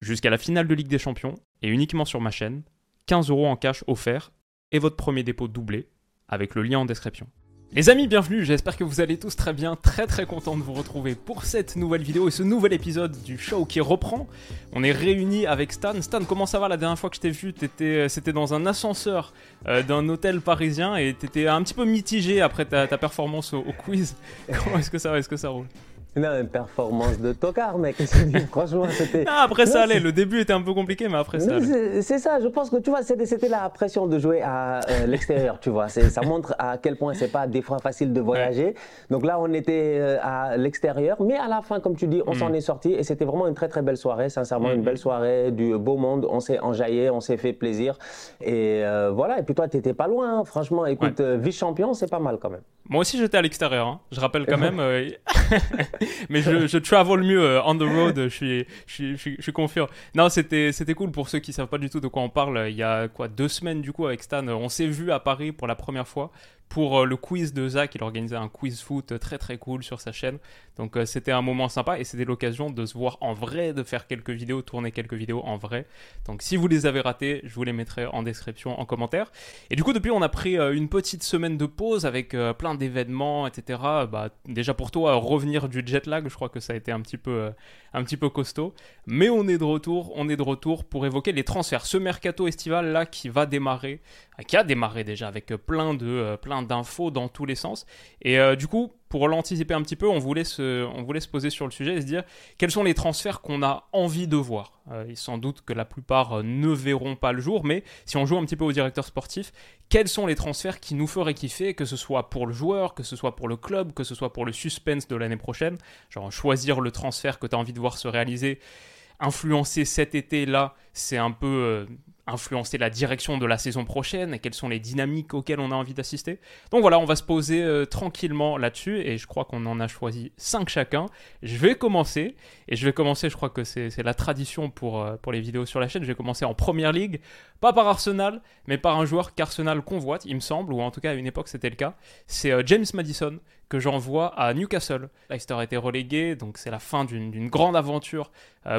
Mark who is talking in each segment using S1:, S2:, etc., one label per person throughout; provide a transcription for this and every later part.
S1: Jusqu'à la finale de Ligue des Champions, et uniquement sur ma chaîne, 15 euros en cash offert et votre premier dépôt doublé, avec le lien en description. Les amis, bienvenue, j'espère que vous allez tous très bien, très très content de vous retrouver pour cette nouvelle vidéo et ce nouvel épisode du show qui reprend. On est réunis avec Stan. Stan, comment ça va? La dernière fois que je t'ai vu euh, C'était dans un ascenseur euh, d'un hôtel parisien et t'étais un petit peu mitigé après ta, performance au, au quiz. Comment est-ce que ça va Est-ce que ça roule?
S2: Non, une performance de tocard, mec. Franchement, c'était.
S1: Ah, après, ça allait. Le début était un peu compliqué, mais après, ça.
S2: C'est ça. Je pense que, tu vois, c'était la pression de jouer à euh, l'extérieur, tu vois. Ça montre à quel point c'est pas des fois facile de voyager. Donc là, on était euh, à l'extérieur. Mais à la fin, comme tu dis, on s'en mm. est sorti. Et c'était vraiment une très, très belle soirée. Sincèrement, une mm. belle soirée, du beau monde. On s'est enjaillé, on s'est fait plaisir. Et euh, voilà. Et puis toi, t'étais pas loin. Hein. Franchement, écoute, vice-champion, c'est pas mal quand même.
S1: Moi aussi, j'étais à l'extérieur. Hein. Je rappelle quand même. mais je, je travel mieux euh, on the road, je suis, je, suis, je suis confiant. Non, c'était, c'était cool pour ceux qui savent pas du tout de quoi on parle. Il y a quoi deux semaines du coup avec Stan, on s'est vu à Paris pour la première fois pour euh, le quiz de Zach. Il organisait un quiz foot très très cool sur sa chaîne. Donc euh, c'était un moment sympa et c'était l'occasion de se voir en vrai, de faire quelques vidéos, tourner quelques vidéos en vrai. Donc si vous les avez ratées, je vous les mettrai en description, en commentaire. Et du coup, depuis, on a pris euh, une petite semaine de pause avec plein d'événements, etc. Bah, déjà pour toi, revenir du jet lag, je crois que ça a été un petit peu, un petit peu costaud. Mais on est de retour, on est de retour pour évoquer les transferts. Ce mercato estival là qui va démarrer, qui a démarré déjà avec plein de, plein d'infos dans tous les sens. Et euh, du coup, pour l'anticiper un petit peu, on voulait, se, on voulait se poser sur le sujet et se dire quels sont les transferts qu'on a envie de voir? Euh, et sans doute que la plupart euh, ne verront pas le jour, mais si on joue un petit peu au directeur sportif, quels sont les transferts qui nous feraient kiffer, que ce soit pour le joueur, que ce soit pour le club, que ce soit pour le suspense de l'année prochaine, genre choisir le transfert que tu as envie de voir se réaliser influencer cet été-là, c'est un peu influencer la direction de la saison prochaine et quelles sont les dynamiques auxquelles on a envie d'assister. Donc voilà, on va se poser euh, tranquillement là-dessus et je crois qu'on en a choisi 5 chacun. Je vais commencer et je vais commencer, je crois que c'est la tradition pour, euh, pour les vidéos sur la chaîne, je vais commencer en première ligue, pas par Arsenal, mais par un joueur qu'Arsenal convoite, il me semble, ou en tout cas à une époque c'était le cas. C'est euh, James Madison que j'envoie à Newcastle. Leicester a été relégué, donc c'est la fin d'une grande aventure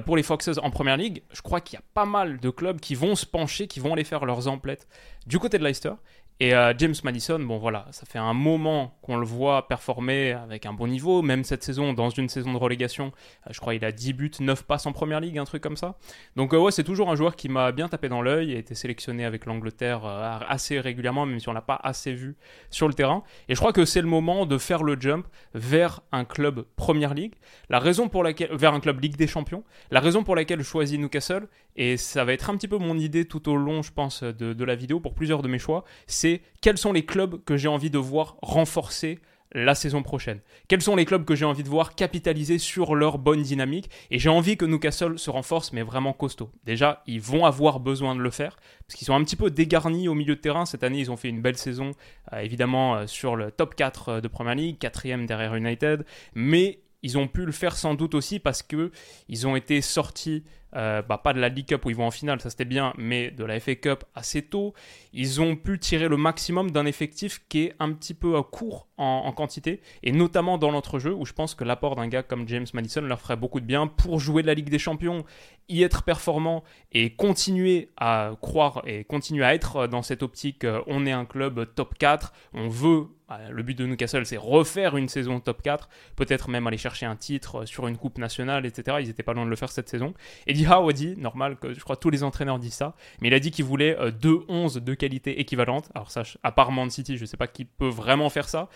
S1: pour les Foxes en première ligue. Je crois qu'il y a pas mal de clubs qui vont se qui vont aller faire leurs emplettes du côté de Leicester. Et euh, James Madison, bon voilà, ça fait un moment qu'on le voit performer avec un bon niveau, même cette saison, dans une saison de relégation, euh, je crois il a 10 buts, 9 passes en première ligue, un truc comme ça. Donc euh, ouais, c'est toujours un joueur qui m'a bien tapé dans l'œil, a été sélectionné avec l'Angleterre assez régulièrement, même si on l'a pas assez vu sur le terrain. Et je crois que c'est le moment de faire le jump vers un club première ligue, la raison pour laquelle, vers un club Ligue des Champions, la raison pour laquelle je choisis Newcastle, et ça va être un petit peu mon idée tout au long, je pense, de, la vidéo pour plusieurs de mes choix, c'est quels sont les clubs que j'ai envie de voir renforcer la saison prochaine. Quels sont les clubs que j'ai envie de voir capitaliser sur leur bonne dynamique Et j'ai envie que Newcastle se renforce, mais vraiment costaud. Déjà, ils vont avoir besoin de le faire, parce qu'ils sont un petit peu dégarnis au milieu de terrain. Cette année, ils ont fait une belle saison, euh, évidemment, euh, sur le top 4 euh, de Premier League, quatrième derrière United, mais ils ont pu le faire sans doute aussi parce que ils ont été sortis euh, bah, pas de la League Cup où ils vont en finale, ça c'était bien, mais de la FA Cup assez tôt. Ils ont pu tirer le maximum d'un effectif qui est un petit peu court en, quantité, et notamment dans l'entrejeu, où je pense que l'apport d'un gars comme James Madison leur ferait beaucoup de bien pour jouer de la Ligue des Champions, y être performant et continuer à croire et continuer à être dans cette optique. Euh, on est un club top 4, on veut bah, le but de Newcastle, c'est refaire une saison top 4, peut-être même aller chercher un titre sur une coupe nationale, etc. Ils n'étaient pas loin de le faire cette saison. Eddie a dit, normal, que je crois tous les entraîneurs disent ça, mais il a dit qu'il voulait 2-11 euh, de qualité équivalente. Alors ça, à part Man City, je ne sais pas qui peut vraiment faire ça,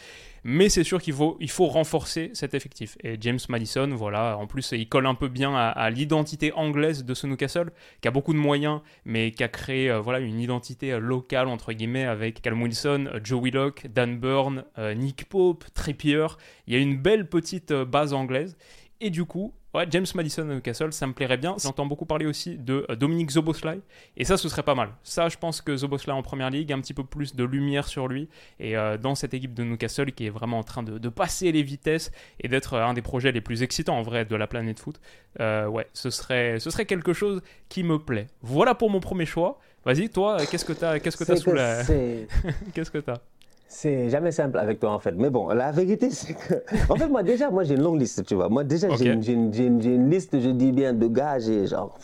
S1: mais c'est sûr qu'il faut, il faut renforcer cet effectif. Et James Madison, voilà, en plus, il colle un peu bien à, l'identité anglaise de ce Newcastle, qui a beaucoup de moyens, mais qui a créé euh, voilà, une identité euh, locale, entre guillemets, avec Callum Wilson, euh, Joe Willock, Dan Burn, Nick Pope, Trippier. Il y a une belle petite base anglaise. Et du coup, Ouais, James Madison à Newcastle, ça me plairait bien. J'entends beaucoup parler aussi de euh, Dominique Zoboslai, et ça, ce serait pas mal. Ça, je pense que Zoboslai en première ligue, un petit peu plus de lumière sur lui, et euh, dans cette équipe de Newcastle qui est vraiment en train de, passer les vitesses et d'être euh, un des projets les plus excitants en vrai de la planète foot. ouais, ce serait, ce serait quelque chose qui me plaît. Voilà pour mon premier choix. Vas-y, toi, qu'est-ce que t'as, qu'est-ce que t'as sous la, qu'est-ce que t'as?
S2: C'est jamais simple avec toi en fait. Mais bon, la vérité c'est que... En fait, moi déjà, moi j'ai une longue liste, tu vois. Moi déjà, j'ai une, une, liste, je dis bien, de gars, j'ai genre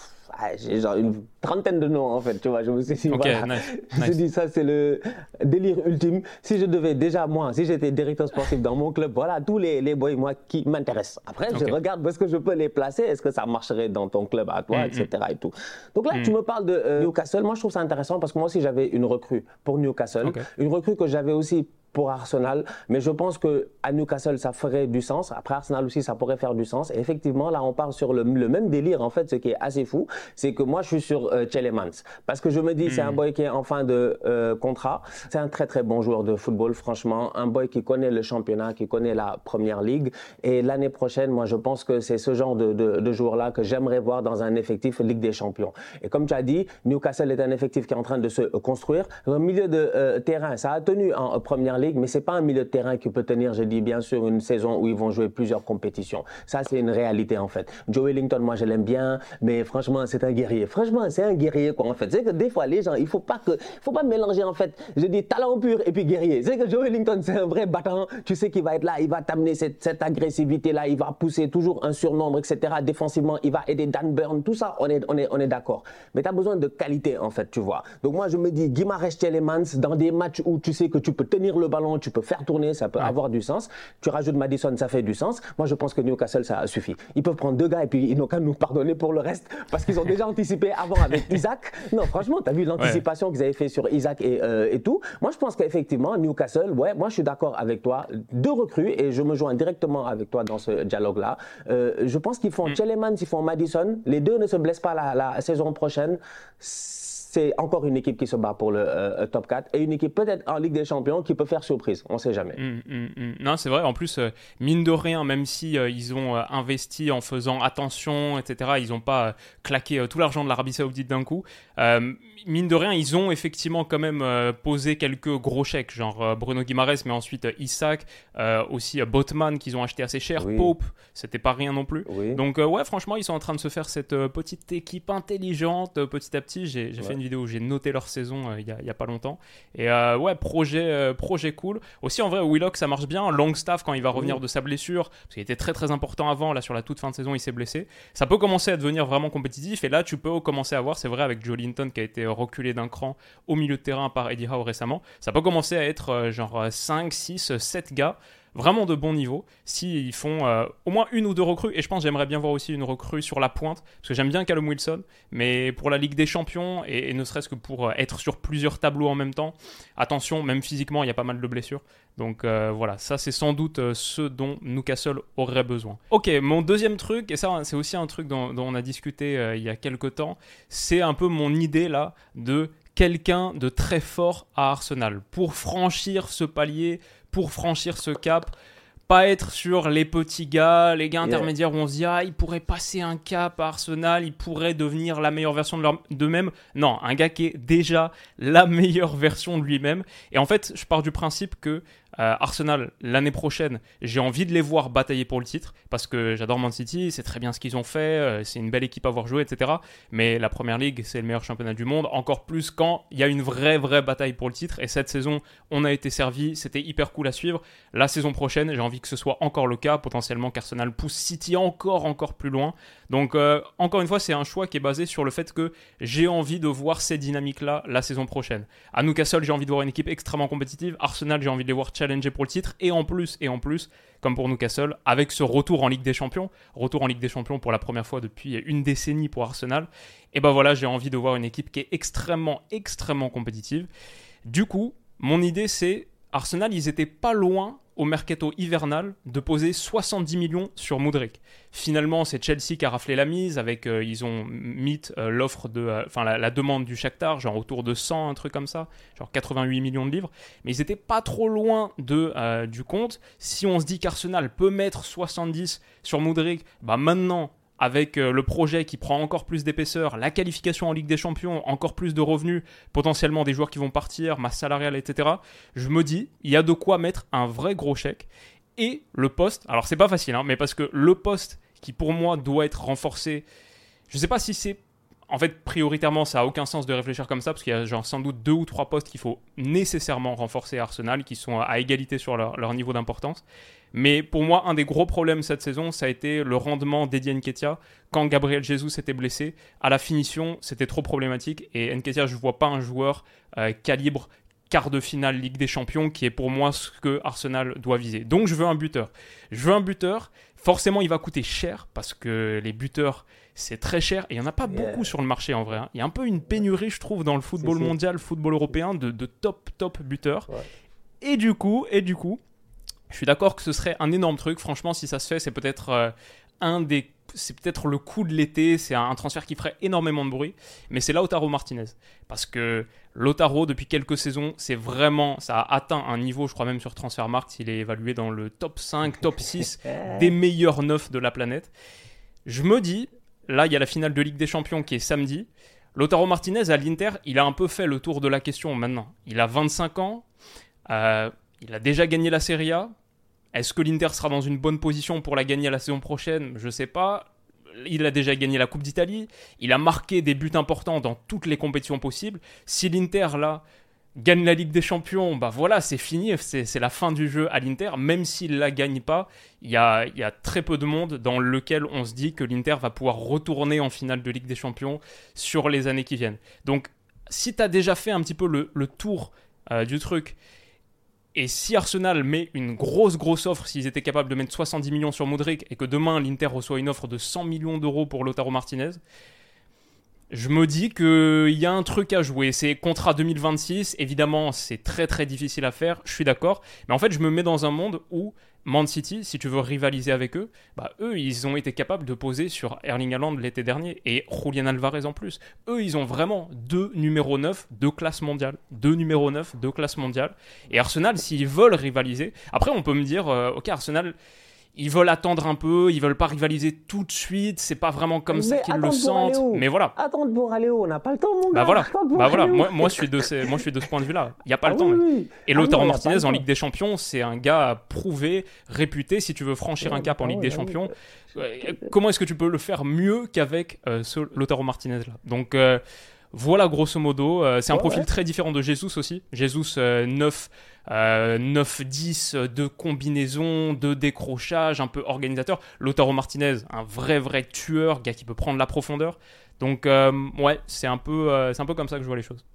S2: j'ai genre une trentaine de noms en fait, tu vois. Je me suis dit, voilà. Je dis ça, c'est le délire ultime. Si je devais déjà, moi, si j'étais directeur sportif dans mon club, voilà, tous les, les boys, moi, qui m'intéressent. Après, je regarde où est-ce que je peux les placer, est-ce que ça marcherait dans ton club à toi, etc. Mm, mm. Et tout. Donc là, tu mm. me parles de euh, Newcastle. Moi, je trouve ça intéressant parce que moi aussi, j'avais une recrue pour Newcastle. Une recrue que j'avais aussi pour Arsenal, mais je pense que à Newcastle ça ferait du sens. Après Arsenal aussi ça pourrait faire du sens. Et effectivement là on parle sur le, même délire en fait. Ce qui est assez fou, c'est que moi je suis sur euh, parce que je me dis c'est un hmm. boy qui est en fin de euh, contrat. C'est un très très bon joueur de football franchement, un boy qui connaît le championnat, qui connaît la première ligue. Et l'année prochaine, moi je pense que c'est ce genre de, de, joueur là que j'aimerais voir dans un effectif Ligue des Champions. Et comme tu as dit, Newcastle est un effectif qui est en train de se construire. Au milieu de euh, terrain, ça a tenu en première ligue, mais c'est pas un milieu de terrain qui peut tenir, je dis bien sûr, une saison où ils vont jouer plusieurs compétitions. Ça, c'est une réalité en fait. Joe Wellington, moi je l'aime bien, mais franchement, c'est un guerrier. Franchement, c'est un guerrier quoi en fait. C'est que des fois, les gens, il faut faut pas mélanger en fait. Je dis talent pur et puis guerrier. C'est que Joe Wellington, c'est un vrai battant. Tu sais qu'il va être là, il va t'amener cette, cette agressivité là, il va pousser toujours un surnombre, etc. Défensivement, il va aider Dan Burn. Tout ça, on est, on est, on est d'accord. Mais tu as besoin de qualité en fait, tu vois. Donc moi, je me dis, Guimarães Telemans, dans des matchs où tu sais que tu peux tenir le ballon, tu peux faire tourner, ça peut avoir du sens. Tu rajoutes Madison, ça fait du sens. Moi, je pense que Newcastle, ça suffit. Ils peuvent prendre deux gars et puis ils n'ont qu'à nous pardonner pour le reste parce qu'ils ont déjà anticipé avant avec Isaac. Non, franchement, tu as vu l'anticipation qu'ils avaient fait sur Isaac et, euh, et tout. Moi, je pense qu'effectivement, Newcastle, ouais, moi, je suis d'accord avec toi. Deux recrues et je me joins directement avec toi dans ce dialogue-là. Euh, je pense qu'ils font mm. ils font Madison. Les deux ne se blessent pas la, la saison prochaine c'est encore une équipe qui se bat pour le euh, top 4 et une équipe peut-être en Ligue des Champions qui peut faire surprise. On ne sait jamais.
S1: Hum, hum, hum. Non, c'est vrai. En plus, euh, mine de rien, même si euh, ils ont investi en faisant attention, etc., ils n'ont pas claqué tout l'argent de l'Arabie Saoudite d'un coup mine de rien, ils ont effectivement quand même posé quelques gros chèques, genre Bruno Guimaraes, mais ensuite Isaac, aussi Botman qu'ils ont acheté assez cher, Pope, c'était pas rien non plus. Donc ouais, franchement, ils sont en train de se faire cette petite équipe intelligente petit à petit. J'ai fait une vidéo où j'ai noté leur saison il y, a pas longtemps. Et ouais, projet, projet cool. Aussi en vrai, Willock ça marche bien. Longstaff quand il va revenir de sa blessure, parce qu'il était très très important avant, là sur la toute fin de saison il s'est blessé. Ça peut commencer à devenir vraiment compétitif. Et là tu peux commencer à voir, c'est vrai avec Joe Linton qui a été reculé d'un cran au milieu de terrain par Eddie Howe récemment. Ça peut commencer à être euh, genre 5, 6, 7 gars vraiment de bon niveau s'ils font euh, au moins une ou deux recrues et je pense j'aimerais bien voir aussi une recrue sur la pointe parce que j'aime bien Callum Wilson mais pour la Ligue des Champions et, ne serait-ce que pour euh, être sur plusieurs tableaux en même temps attention même physiquement il y a pas mal de blessures. Donc voilà ça c'est sans doute ce dont Newcastle aurait besoin. Ok mon deuxième truc et ça c'est aussi un truc dont on a discuté il y a quelques temps c'est un peu mon idée là de quelqu'un de très fort à Arsenal. Pour franchir ce palier, pour franchir ce cap. Pas être sur les petits gars, les gars intermédiaires où on se dit ah ils pourraient passer un cap à Arsenal, ils pourraient devenir la meilleure version d'eux-mêmes. Non, un gars qui est déjà la meilleure version de lui-même. Et en fait, je pars du principe que euh, Arsenal, l'année prochaine, j'ai envie de les voir batailler pour le titre parce que j'adore Man City, c'est très bien ce qu'ils ont fait, euh, c'est une belle équipe à voir jouer, etc. Mais la première ligue, c'est le meilleur championnat du monde, encore plus quand il y a une vraie, vraie bataille pour le titre. Et cette saison, on a été servi, c'était hyper cool à suivre. La saison prochaine, j'ai envie que ce soit encore le cas, potentiellement qu'Arsenal pousse City encore, encore plus loin. Donc, euh, encore une fois, c'est un choix qui est basé sur le fait que j'ai envie de voir ces dynamiques-là la saison prochaine. À Newcastle, j'ai envie de voir une équipe extrêmement compétitive. Arsenal, j'ai envie de les voir pour le titre. Et en plus, et en plus, comme pour Newcastle, avec ce retour en Ligue des Champions, retour en Ligue des Champions pour la première fois depuis une décennie pour Arsenal, et ben voilà, j'ai envie de voir une équipe qui est extrêmement, extrêmement compétitive. Du coup, mon idée c'est Arsenal, ils étaient pas loin au mercato hivernal de poser 70 millions sur Moudric. Finalement, c'est Chelsea qui a raflé la mise avec euh, ils ont mis euh, l'offre de euh, enfin la, demande du Shakhtar genre autour de 100 un truc comme ça, genre 88 millions de livres, mais ils étaient pas trop loin de du compte. Si on se dit qu'Arsenal peut mettre 70 sur Moudric, bah maintenant avec euh, le projet qui prend encore plus d'épaisseur, la qualification en Ligue des Champions, encore plus de revenus, potentiellement des joueurs qui vont partir, masse salariale, etc. Je me dis, il y a de quoi mettre un vrai gros chèque. Et le poste, alors c'est pas facile, hein, mais parce que le poste qui pour moi doit être renforcé, je sais pas si c'est en fait, prioritairement, ça a aucun sens de réfléchir comme ça, parce qu'il y a genre sans doute deux ou trois postes qu'il faut nécessairement renforcer à Arsenal, qui sont à égalité sur leur, niveau d'importance. Mais pour moi, un des gros problèmes cette saison, ça a été le rendement d'Eddie Nketiah. Quand Gabriel Jesus était blessé, à la finition, c'était trop problématique. Et Nketiah, je ne vois pas un joueur euh, calibre quart de finale Ligue des Champions, qui est pour moi ce que Arsenal doit viser. Donc je veux un buteur. Je veux un buteur. Forcément, il va coûter cher, parce que les buteurs c'est très cher et il n'y en a pas beaucoup sur le marché en vrai. Hein. Il y a un peu une pénurie, je trouve, dans le football mondial, le football européen, de, top, top buteurs. Et du coup, et du coup, je suis d'accord que ce serait un énorme truc. Franchement, si ça se fait, c'est peut-être euh, un des, c'est peut-être le coup de l'été. C'est un, transfert qui ferait énormément de bruit. Mais c'est Lautaro Martinez, parce que Lautaro depuis quelques saisons, c'est vraiment, ça a atteint un niveau, je crois même sur Transfermarkt, il est évalué dans le top 5, top 6 des meilleurs neufs de la planète. Je me dis, Là, il y a la finale de Ligue des Champions qui est samedi. Lautaro Martinez à l'Inter, il a un peu fait le tour de la question maintenant. Il a 25 ans, euh, il a déjà gagné la Serie A. Est-ce que l'Inter sera dans une bonne position pour la gagner la saison prochaine? Je ne sais pas. Il a déjà gagné la Coupe d'Italie. Il a marqué des buts importants dans toutes les compétitions possibles. Si l'Inter, là, gagne la Ligue des Champions, bah voilà, c'est fini, c'est la fin du jeu à l'Inter. Même s'il la gagne pas, il y a, très peu de monde dans lequel on se dit que l'Inter va pouvoir retourner en finale de Ligue des Champions sur les années qui viennent. Donc, si tu as déjà fait un petit peu le, tour euh, du truc, et si Arsenal met une grosse grosse offre, s'ils étaient capables de mettre 70 millions sur Modric, et que demain l'Inter reçoit une offre de 100 millions d'euros pour Lotaro Martinez, je me dis qu'il y a un truc à jouer. C'est contrat 2026. Évidemment, c'est très très difficile à faire. Je suis d'accord. Mais en fait, je me mets dans un monde où Man City, si tu veux rivaliser avec eux, bah eux, ils ont été capables de poser sur Erling Haaland l'été dernier et Julian Alvarez en plus. Eux, ils ont vraiment deux numéros 9 de classe mondiale. Deux numéros 9 de classe mondiale. Et Arsenal, s'ils veulent rivaliser, après, on peut me dire, euh, ok, Arsenal ils veulent attendre un peu, ils veulent pas rivaliser tout de suite, c'est pas vraiment comme ça qu'ils le sentent. Mais voilà.
S2: Attendre pour aller où On n'a pas le temps, mon
S1: bah
S2: gars.
S1: Voilà. Bah voilà. Moi, moi, je suis de ce, moi, je suis de ce point de vue-là. Il n'y a pas le ah temps. Et ah Lautaro Martinez en Ligue des Champions, c'est un gars prouvé, réputé. Si tu veux franchir un cap en Ligue des Champions, euh, comment est-ce que tu peux le faire mieux qu'avec euh, ce Lautaro Martinez là Donc euh, voilà, grosso modo. Euh, c'est un profil très différent de Jesus aussi. Jesus 9, 9-10 de combinaison, de décrochage, un peu organisateur. Lautaro Martinez, un vrai, vrai tueur, gars qui peut prendre la profondeur. Donc, euh, ouais, c'est un, peu, euh, c'est un peu comme ça que je vois les choses.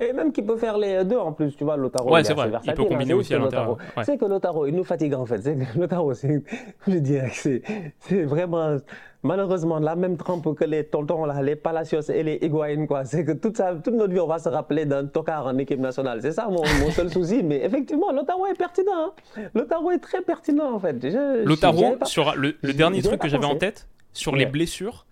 S2: Et même qui peut faire les deux en plus, tu vois, Lotaro.
S1: Ouais, c'est vrai. Il peut combiner aussi à l'intérieur.
S2: C'est que Lotaro, il nous fatigue en fait. C'est que Lotaro, je dirais que c'est vraiment malheureusement la même trempe que les tontons là, les Palacios et les Higuain quoi. C'est que toute, toute notre vie on va se rappeler d'un tocard en équipe nationale. C'est ça mon, mon seul souci. Mais effectivement, Lotaro est pertinent. Hein. Lotaro est très pertinent en fait.
S1: Lotaro, sur le, dernier truc que j'avais en tête, sur les blessures,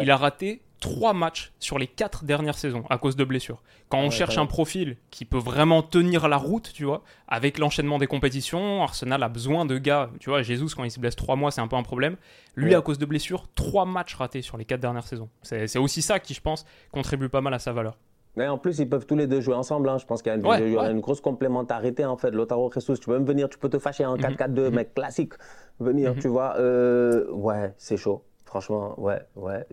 S1: il a raté trois matchs sur les quatre dernières saisons à cause de blessures. Quand on cherche un profil qui peut vraiment tenir la route, tu vois, avec l'enchaînement des compétitions, Arsenal a besoin de gars. Tu vois, Jesus, quand il se blesse trois mois, c'est un peu un problème. Lui, à cause de blessures, trois matchs ratés sur les quatre dernières saisons. C'est aussi ça qui, je pense, contribue pas mal à sa valeur.
S2: Mais en plus, ils peuvent tous les deux jouer ensemble. Hein. Je pense qu'il y, a une, grosse complémentarité en fait. Lotaro Jesus, tu peux même venir, tu peux te fâcher en 4-4-2, mhm. mhm. mec classique. Venir, mhm. tu vois. Euh, ouais, c'est chaud. Franchement, ouais, ouais.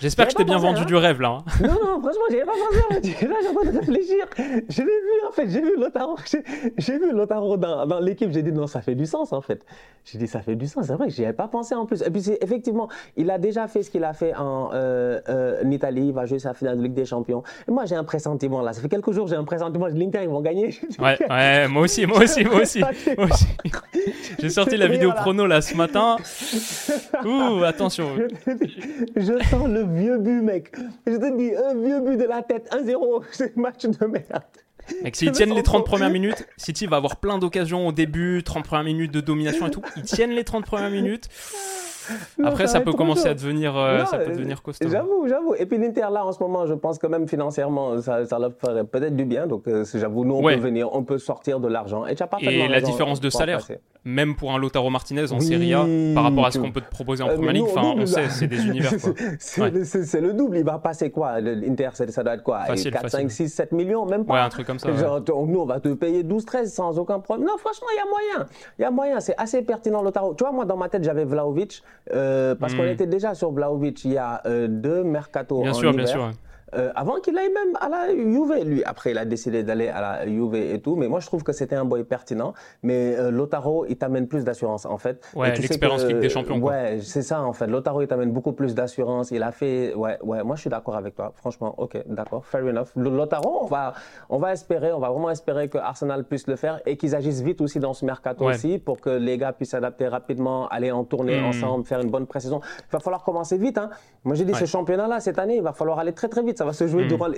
S1: J'espère que je t'ai bien vendu hein. du rêve là.
S2: Hein. Non, non, franchement, j'ai pas pensé. Là, j'ai en train de réfléchir. Je l'ai vu en fait, j'ai vu Lotaro, j'ai vu Lotaro dans, dans l'équipe. J'ai dit non, ça fait du sens en fait. J'ai dit ça fait du sens. C'est vrai que j'y avais pas pensé en plus. Et puis effectivement, il a déjà fait ce qu'il a fait en, euh, euh, en, Italie. Il va jouer sa finale de Ligue des Champions. Et moi, j'ai un pressentiment là. Ça fait quelques jours, j'ai un pressentiment. L'Inter, ils vont gagner.
S1: Ouais, ouais, moi aussi, moi aussi, moi aussi. aussi. J'ai sorti la vidéo prono là ce matin. Ouh, attention.
S2: Je, sens le vieux but, mec. Je te dis, un vieux but de la tête, 1-0, c'est match de merde.
S1: Mec, s'ils tiennent les 30 premières minutes, City va avoir plein d'occasions au début, 30 premières minutes de domination et tout. Ils tiennent les 30 premières minutes. Après, ça, peut commencer à devenir, euh, ça peut devenir costaud.
S2: J'avoue, j'avoue. Et puis l'Inter, là, en ce moment, je pense que même financièrement, ça, ça leur ferait peut-être du bien. Donc, euh, j'avoue, nous, on peut venir, on peut sortir de l'argent. Et,
S1: et la différence de salaire, même pour un Lotaro Martinez en Serie A, par rapport à ce qu'on peut te proposer en euh, Première Ligue, enfin, on sait, c'est des univers.
S2: C'est le double. Il va passer quoi? L'Inter, ça doit être quoi? 4, 5, 6, 7 millions, même pas.
S1: Ouais, un truc comme ça.
S2: nous, on va te payer 12, 13 sans aucun problème. Non, franchement, il y a moyen. Il y a moyen. C'est assez pertinent, Lotaro. Tu vois, moi, dans ma tête, j'avais Vlaovic, euh, parce qu'on hmm. était déjà sur Vlaovic il y a euh, deux mercato
S1: bien
S2: en
S1: sûr,
S2: hiver.
S1: Bien sûr,
S2: euh, avant qu'il aille même à la Juve, lui. Après, il a décidé d'aller à la Juve et tout. Mais moi, je trouve que c'était un boy pertinent. Mais euh, Lotaro, il t'amène plus d'assurance, en fait.
S1: Ouais, l'expérience Ligue des Champions.
S2: Ouais, c'est ça, en fait. Lotaro, il t'amène beaucoup plus d'assurance. Il a fait. Ouais, ouais, moi, je suis d'accord avec toi. Franchement, ok, d'accord, fair enough. Lotaro, on va, on va espérer, on va vraiment espérer que Arsenal puisse le faire et qu'ils agissent vite aussi dans ce mercato aussi pour que les gars puissent s'adapter rapidement, aller en tournée hmm. ensemble, faire une bonne pré-saison. Il va falloir commencer vite. Hein. Moi, j'ai dit, ce championnat-là, cette année, il va falloir aller très, très vite. Ça va se jouer hmm. durant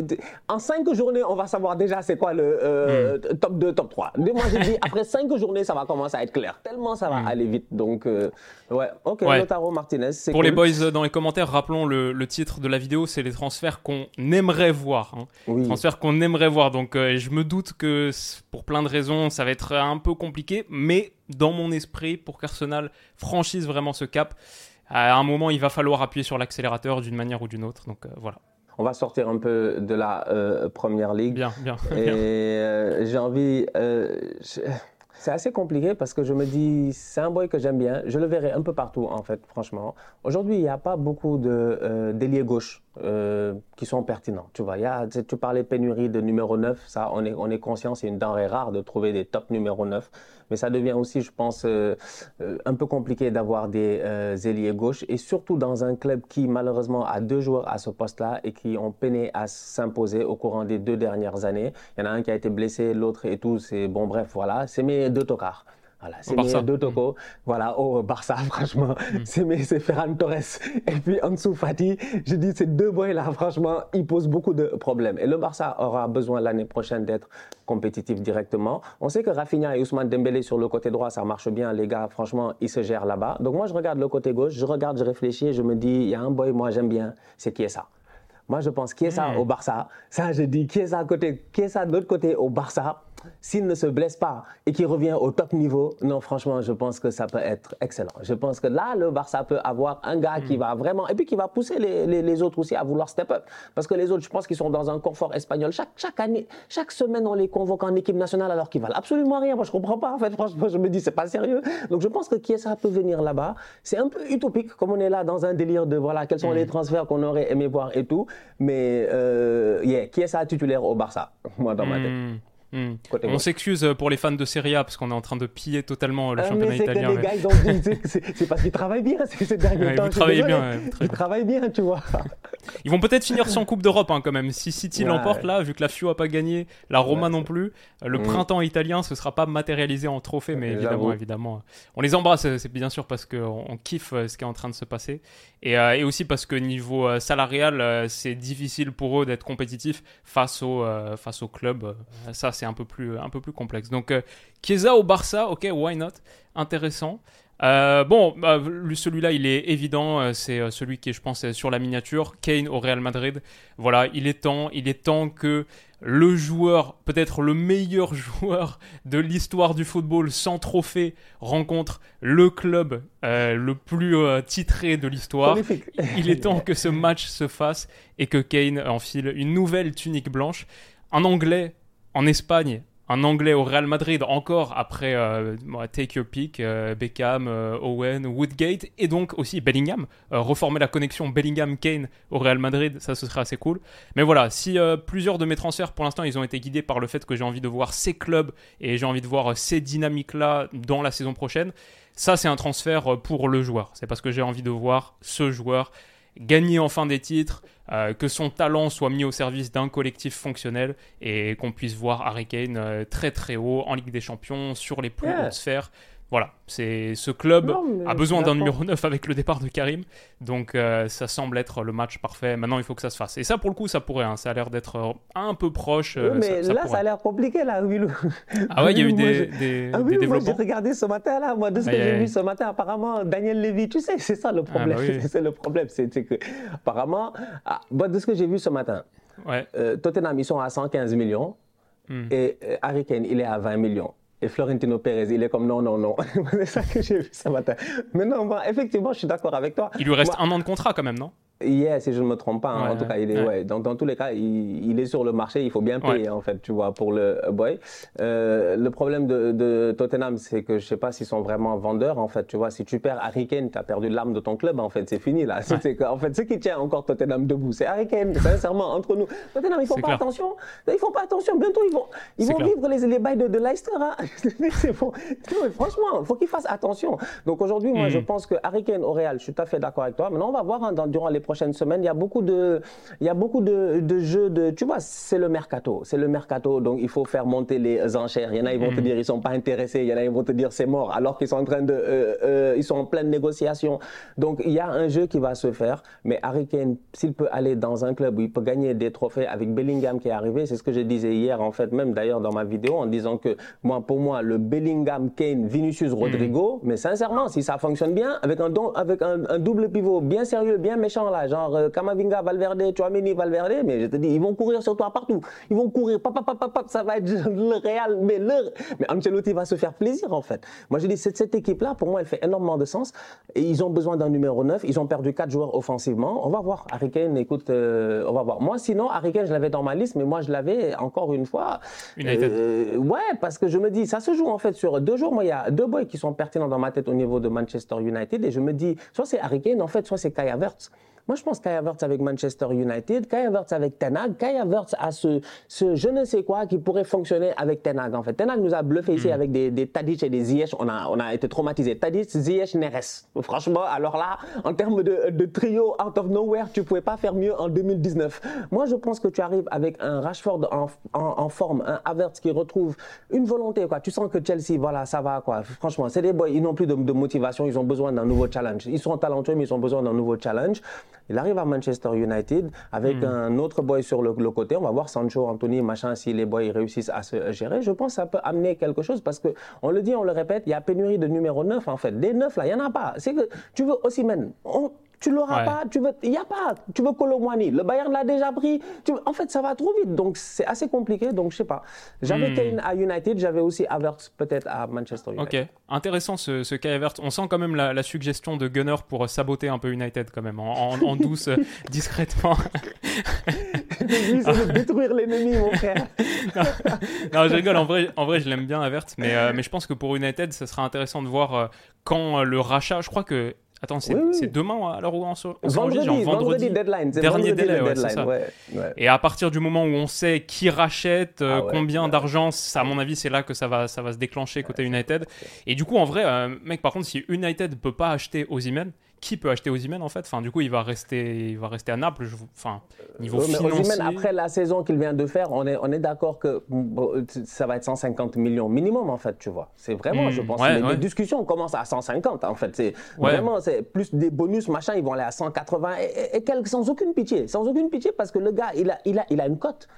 S2: en cinq journées, on va savoir déjà c'est quoi le euh, hmm. top 2, top 3. Moi, j'ai dit, après cinq journées, ça va commencer à être clair. Tellement ça va hmm. aller vite. Donc, euh, ouais, ok, Lotaro Martinez.
S1: Pour les boys euh, dans les commentaires, rappelons le, titre de la vidéo c'est les transferts qu'on aimerait voir. Hein. Transferts qu'on aimerait voir. Donc, je me doute que pour plein de raisons, ça va être un peu compliqué. Mais dans mon esprit, pour qu'Arsenal franchisse vraiment ce cap, à un moment, il va falloir appuyer sur l'accélérateur d'une manière ou d'une autre. Donc, voilà
S2: on va sortir un peu de la euh, première ligue.
S1: Bien, bien.
S2: Et euh, j'ai envie. Euh, c'est assez compliqué parce que je me dis, c'est un boy que j'aime bien. Je le verrai un peu partout, en fait, franchement. Aujourd'hui, il n'y a pas beaucoup de d'ailiers gauche qui sont pertinents. Tu vois, y tu parlais pénurie de numéro 9. Ça, on est, on est conscient, c'est une denrée rare de trouver des top numéro 9 mais ça devient aussi, je pense, euh, euh, un peu compliqué d'avoir des euh, ailiers gauche et surtout dans un club qui malheureusement a deux joueurs à ce poste-là et qui ont peiné à s'imposer au courant des deux dernières années. Il y en a un qui a été blessé, l'autre et tout. C'est bon, bref, voilà, c'est mes deux tocards. Voilà, c'est mes deux tocos. Voilà, au Barça, franchement, mm. c'est Ferran Torres. Et puis Ansu Fati, je dis, ces deux boys-là, franchement, ils posent beaucoup de problèmes. Et le Barça aura besoin l'année prochaine d'être compétitif directement. On sait que Rafinha et Ousmane Dembélé sur le côté droit, ça marche bien, les gars, franchement, ils se gèrent là-bas. Donc moi, je regarde le côté gauche, je regarde, je réfléchis et je me dis, il y a un boy, moi, j'aime bien, c'est qui est ça moi, je pense qui est ça mm. au Barça. Ça, je dis qui est ça à côté, qui est ça de l'autre côté au Barça s'il ne se blesse pas et qu'il revient au top niveau, non, franchement, je pense que ça peut être excellent. Je pense que là, le Barça peut avoir un gars qui hmm. va vraiment, et puis qui va pousser les, les, autres aussi à vouloir step up. Parce que les autres, je pense qu'ils sont dans un confort espagnol. Chaque, chaque année, chaque semaine, on les convoque en équipe nationale alors qu'ils valent absolument rien. Moi, je comprends pas. En fait, franchement, je me dis, c'est pas sérieux. Donc, je pense que qui ça peut venir là-bas. C'est un peu utopique, comme on est là dans un délire de voilà, quels sont les hmm. transferts qu'on aurait aimé voir et tout. Mais, euh, yeah, qui est ça titulaire au Barça, moi, dans ma tête. Hmm.
S1: On s'excuse pour les fans de Serie A parce qu'on est en train de piller totalement le ah, championnat italien.
S2: les gars, c'est parce qu'ils travaillent bien ces derniers temps.
S1: Ils travaillent bien.
S2: ils travaillent bien, tu vois.
S1: Ils vont peut-être finir sans Coupe d'Europe hein, quand même. Si City l'emporte là, vu que la Fio a pas gagné, la Roma non plus, le hmm. printemps italien ce sera pas matérialisé en trophée, mais évidemment, évidemment, on les embrasse. C'est bien sûr parce qu'on kiffe euh, ce qui est en train de se passer et, euh, et aussi parce que niveau euh, salarial, c'est difficile pour eux d'être compétitifs face au face au club. ça c'est un peu plus, un peu plus complexe. Donc, euh, Chiesa au Barça, ok, why not? Intéressant. Euh, bon, bah, celui-là, il est évident. Euh, c'est celui qui est, je pense, sur la miniature. Kane au Real Madrid. Voilà, il est temps, il est temps que le joueur, peut-être le meilleur joueur de l'histoire du football sans trophée, rencontre le club le plus titré de l'histoire. Il est temps que ce match se fasse et que Kane enfile une nouvelle tunique blanche. Un Anglais en Espagne, un Anglais au Real Madrid encore après euh, Take Your Pick, euh, Beckham, euh, Owen, Woodgate et donc aussi Bellingham. reformer la connexion Bellingham-Kane au Real Madrid, ça ce serait assez cool. Mais voilà, si plusieurs de mes transferts pour l'instant ils ont été guidés par le fait que j'ai envie de voir ces clubs et j'ai envie de voir ces dynamiques-là dans la saison prochaine, ça c'est un transfert pour le joueur. C'est parce que j'ai envie de voir ce joueur gagner enfin des titres, euh, que son talent soit mis au service d'un collectif fonctionnel et qu'on puisse voir Harry Kane euh, très très haut en Ligue des Champions, sur les plus hautes sphères. Voilà, c'est ce club a besoin d'un numéro 9 avec le départ de Karim, donc euh, ça semble être le match parfait. Maintenant, il faut que ça se fasse. Et ça, pour le coup, ça pourrait. Hein. Ça a l'air d'être euh, un peu proche.
S2: Euh, mais là, ça a l'air compliqué, là, Willou.
S1: Ah ouais, il y a eu des, des, ah, oui,
S2: Moi, j'ai regardé ce matin, là, moi, de ce que j'ai vu ce matin, apparemment, Daniel Levy, tu sais, c'est ça le ah, problème. Bah c'est le problème, c'est que, apparemment, ah, de ce que j'ai vu ce matin, ouais. Tottenham, ils sont à 115 millions. Hmm. Et Harry Kane, il est à 20 millions. Et Florentino Pérez, il est comme non, non, non. c'est ça que j'ai vu ce matin. Mais non, effectivement, je suis d'accord avec toi.
S1: Il lui reste un an de contrat quand même, non?
S2: Yeah, si je ne me trompe pas. Hein. en tout cas, il est, ouais. dans, dans, tous les cas, il, est sur le marché. Il faut bien payer, en fait, tu vois, pour le boy. Euh, le problème de, de Tottenham, c'est que je ne sais pas s'ils sont vraiment vendeurs, en fait. Tu vois, si tu perds Harry Kane, tu as perdu l'âme de ton club, en fait. C'est fini, là. En fait, ce qui tient encore Tottenham debout, c'est Harry Kane, sincèrement, entre nous. Tottenham, ils ne font pas attention. Ils font pas attention. Bientôt, ils vont, ils vont vivre les, les bails de, de Leicester. Hein. bon. non, franchement, il faut qu'ils fassent attention. Donc aujourd'hui, moi, je hmm. pense que Harry Kane au Real, je suis tout à fait d'accord avec toi. Maintenant, on va voir hein, durant les prochaines semaines. Il y a beaucoup de, il y a beaucoup de, de jeux de, tu vois, c'est le mercato, c'est le mercato, donc il faut faire monter les enchères. Il y en a, ils vont te mm. dire ils sont pas intéressés. Il y en a, ils vont te dire c'est mort, alors qu'ils sont en train de, euh, euh, ils sont en pleine négociation. Donc il y a un jeu qui va se faire. Mais Harry Kane, s'il peut aller dans un club où il peut gagner des trophées avec Bellingham qui est arrivé, c'est ce que je disais hier en fait, même d'ailleurs dans ma vidéo, en disant que moi, pour moi, le Bellingham, Kane, Vinicius, Rodrigo, mm. mais sincèrement, si ça fonctionne bien, avec un, don, avec un, un double pivot bien sérieux, bien méchant là, genre euh, Kamavinga, Valverde, Chouameni, Valverde, mais je te dis, ils vont courir sur toi partout. Ils vont courir, pap, pap, pap, ça va être le Real, mais le... Mais Ancelotti va se faire plaisir en fait. Moi je dis, cette, cette équipe-là, pour moi, elle fait énormément de sens. Et ils ont besoin d'un numéro 9. Ils ont perdu 4 joueurs offensivement. On va voir. Harry Kane, écoute, euh, on va voir. Moi, sinon, Harry Kane, je l'avais dans ma liste, mais moi, je l'avais encore une fois.
S1: United. Euh,
S2: ouais, parce que je me dis, ça se joue en fait sur deux jours. Moi, il y a deux boys qui sont pertinents dans ma tête au niveau de Manchester United. Et je me dis, soit c'est Harry Kane, en fait, soit c'est Kai Havertz. Moi, je pense Kai Havertz avec Manchester United, Kai Havertz avec Ten Hag, Kai Havertz a ce, ce je ne sais quoi qui pourrait fonctionner avec Ten Hag. En fait, Ten Hag nous a bluffé ici hmm. avec des, des Tadic et des Ziyech. On a, on a été traumatisés. Tadic, Ziyech, Neres. Franchement, alors là, en termes de, de, trio out of nowhere, tu pouvais pas faire mieux en 2019. Moi, je pense que tu arrives avec un Rashford en, en, en forme, un Havertz qui retrouve une volonté. Quoi. Tu sens que Chelsea, voilà, ça va. Quoi. Franchement, c'est des boys, ils n'ont plus de, de motivation, ils ont besoin d'un nouveau challenge. Ils sont talentueux, mais ils ont besoin d'un nouveau challenge. Il arrive à Manchester United avec hmm. un autre boy sur le, côté. On va voir Sancho, Anthony, machin, si les boys réussissent à se gérer. Je pense que ça peut amener quelque chose parce que on le dit, on le répète, il y a pénurie de numéro 9 en fait. Des 9 là, il n'y en a pas. C'est que tu veux aussi, même tu l'auras pas, tu veux, il y a pas, tu veux Colomwani, le Bayern l'a déjà pris. Tu, en fait, ça va trop vite, donc c'est assez compliqué. Donc je sais pas. J'avais hmm. Kane à United, j'avais aussi Havertz peut-être à Manchester United.
S1: Ok, intéressant ce, ce cas Havertz. On sent quand même la, suggestion de Gunner pour saboter un peu United quand même, en, douce, discrètement.
S2: c'est détruire l'ennemi, mon frère.
S1: non, je rigole. En vrai, en vrai, je l'aime bien Havertz, mais euh, mais je pense que pour United, ça sera intéressant de voir euh, quand le rachat. Je crois que Attends, c'est demain à l'heure où on se
S2: vendredi, vendredi, vendredi, deadline.
S1: Dernier délai, ouais, ça. Et à partir du moment où on sait qui rachète, euh, ah combien d'argent, à mon avis, c'est là que ça va, ça va se déclencher côté United. Et du coup, en vrai, euh, mec, par contre, si United peut pas acheter Ozymen, qui peut acheter Ozymen en fait? Enfin, du coup, il va rester, il va rester à Naples. enfin, niveau financier.
S2: après la saison qu'il vient de faire, on est, on est d'accord que ça va être 150 millions minimum en fait, tu vois. C'est vraiment, hmm, je pense, les, discussions commencent à 150 en fait. C'est vraiment, c'est plus des bonus machin, ils vont aller à 180 et, et, sans aucune pitié, sans aucune pitié parce que le gars, il a, il a, il a une cote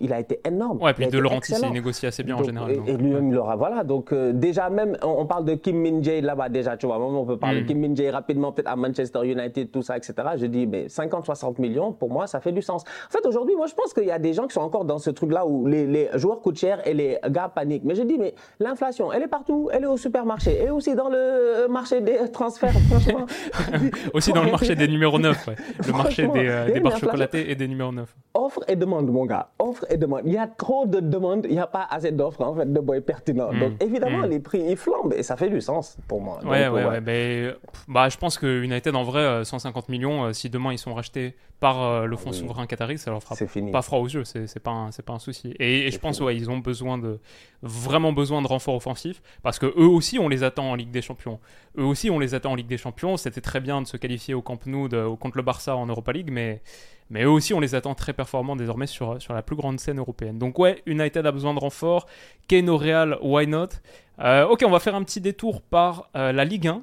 S2: il a été énorme.
S1: Ouais, puis De Laurentiis, il négocie assez bien en général.
S2: Et, lui-même, il aura. Voilà. Donc, euh, déjà, même, on, parle de Kim Min-jae là-bas, déjà, tu vois. on peut parler de mm. Kim Min-jae rapidement, peut-être à Manchester United, tout ça, etc. Je dis, mais 50-60 millions, pour moi, ça fait du sens. En fait, aujourd'hui, moi, je pense qu'il y a des gens qui sont encore dans ce truc-là où les, les, joueurs coûtent cher et les gars paniquent. Mais je dis, mais l'inflation, elle est partout. Elle est au supermarché et aussi dans le marché des transferts, franchement.
S1: aussi dans le marché des numéros 9, ouais. Le marché des, euh, des barres chocolatées et des numéros 9.
S2: Offre et demande, mon gars. Offre et demande. Il y a trop de demandes, il n'y a pas assez d'offres en fait de boys pertinents. Donc hmm. évidemment, hmm. les prix ils flambent et ça fait du sens pour moi.
S1: Ouais, ouais, ouais. Ben, bah, je pense que United en vrai, 150 euh, millions, euh, si demain ils sont rachetés par euh, le fonds souverain qatari, ça leur fera pas froid aux yeux, c'est pas, un, pas un souci. Et, je pense, ouais, ils ont besoin de, vraiment besoin de renforts offensifs parce que eux aussi, on les attend en Ligue des Champions. Eux aussi, on les attend en Ligue des Champions. C'était très bien de se qualifier au Camp Nou de, contre le Barça en Europa League, mais mais eux aussi, on les attend très performants désormais sur, sur la plus grande scène européenne. Donc ouais, United a besoin de renfort. Kane au Real, why not? Ok, on va faire un petit détour par la Ligue 1.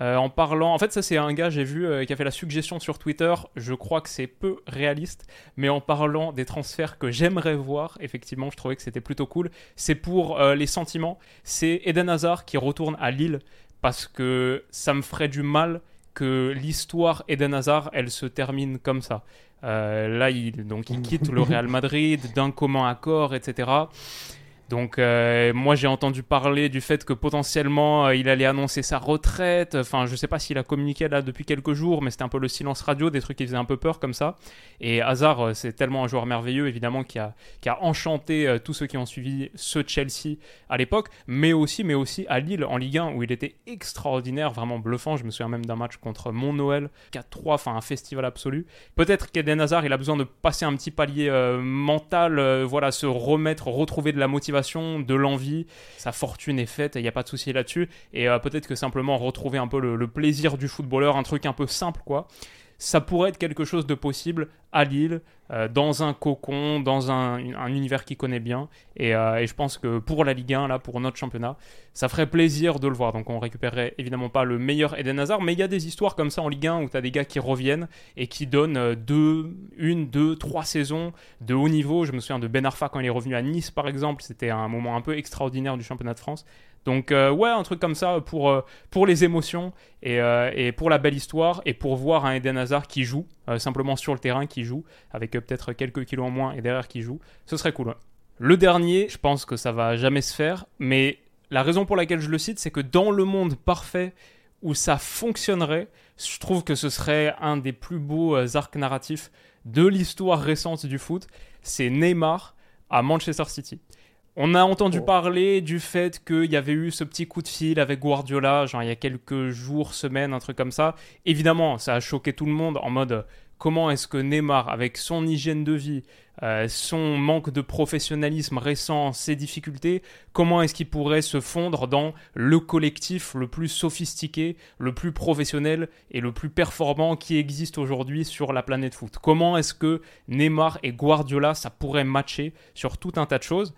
S1: Euh, en parlant, en fait, ça c'est un gars, j'ai vu, euh, qui a fait la suggestion sur Twitter. Je crois que c'est peu réaliste, mais en parlant des transferts que j'aimerais voir, effectivement, je trouvais que c'était plutôt cool. C'est pour euh, les sentiments. C'est Eden Hazard qui retourne à Lille parce que ça me ferait du mal que l'histoire Eden Hazard, elle se termine comme ça. là, il, donc, il quitte le Real Madrid d'un commun accord, etc. Donc euh, moi j'ai entendu parler du fait que potentiellement euh, il allait annoncer sa retraite. Enfin je sais pas s'il a communiqué là depuis quelques jours, mais c'était un peu le silence radio, des trucs qui faisaient un peu peur comme ça. Et Hazard euh, c'est tellement un joueur merveilleux évidemment qui a, qui a enchanté tous ceux qui ont suivi ce Chelsea à l'époque, mais aussi mais aussi à Lille en Ligue 1 où il était extraordinaire, vraiment bluffant. Je me souviens même d'un match contre Mont Noël 4-3, enfin un festival absolu. Peut-être qu'Eden Hazard il a besoin de passer un petit palier mental, voilà se remettre, retrouver de la motivation de l'envie. Sa fortune est faite, il n'y a pas de souci là-dessus. Et euh, peut-être que simplement retrouver un peu le, plaisir du footballeur, un truc un peu simple, quoi ça pourrait être quelque chose de possible à Lille, euh, dans un cocon, dans un, univers qu'il connaît bien. Euh, et, je pense que pour la Ligue 1, là, pour notre championnat, ça ferait plaisir de le voir. Donc on récupérerait évidemment pas le meilleur Eden Hazard, mais il y a des histoires comme ça en Ligue 1 où tu as des gars qui reviennent et qui donnent euh, deux, une, deux, trois saisons de haut niveau. Je me souviens de Ben Arfa quand il est revenu à Nice, par exemple. C'était un moment un peu extraordinaire du championnat de France. Donc euh, ouais, un truc comme ça pour, euh, les émotions euh, et, pour la belle histoire et pour voir un Eden Hazard qui joue, simplement sur le terrain qui joue, avec peut-être quelques kilos en moins et derrière qui joue, ce serait cool. Le dernier, je pense que ça va jamais se faire, mais la raison pour laquelle je le cite, c'est que dans le monde parfait où ça fonctionnerait, je trouve que ce serait un des plus beaux arcs narratifs de l'histoire récente du foot, c'est Neymar à Manchester City. On a entendu oh. parler du fait qu'il y avait eu ce petit coup de fil avec Guardiola, genre il y a quelques jours, semaines, un truc comme ça. Évidemment, ça a choqué tout le monde en mode comment est-ce que Neymar, avec son hygiène de vie, euh, son manque de professionnalisme récent, ses difficultés, comment est-ce qu'il pourrait se fondre dans le collectif le plus sophistiqué, le plus professionnel et le plus performant qui existe aujourd'hui sur la planète foot? Comment est-ce que Neymar et Guardiola, ça pourrait matcher sur tout un tas de choses?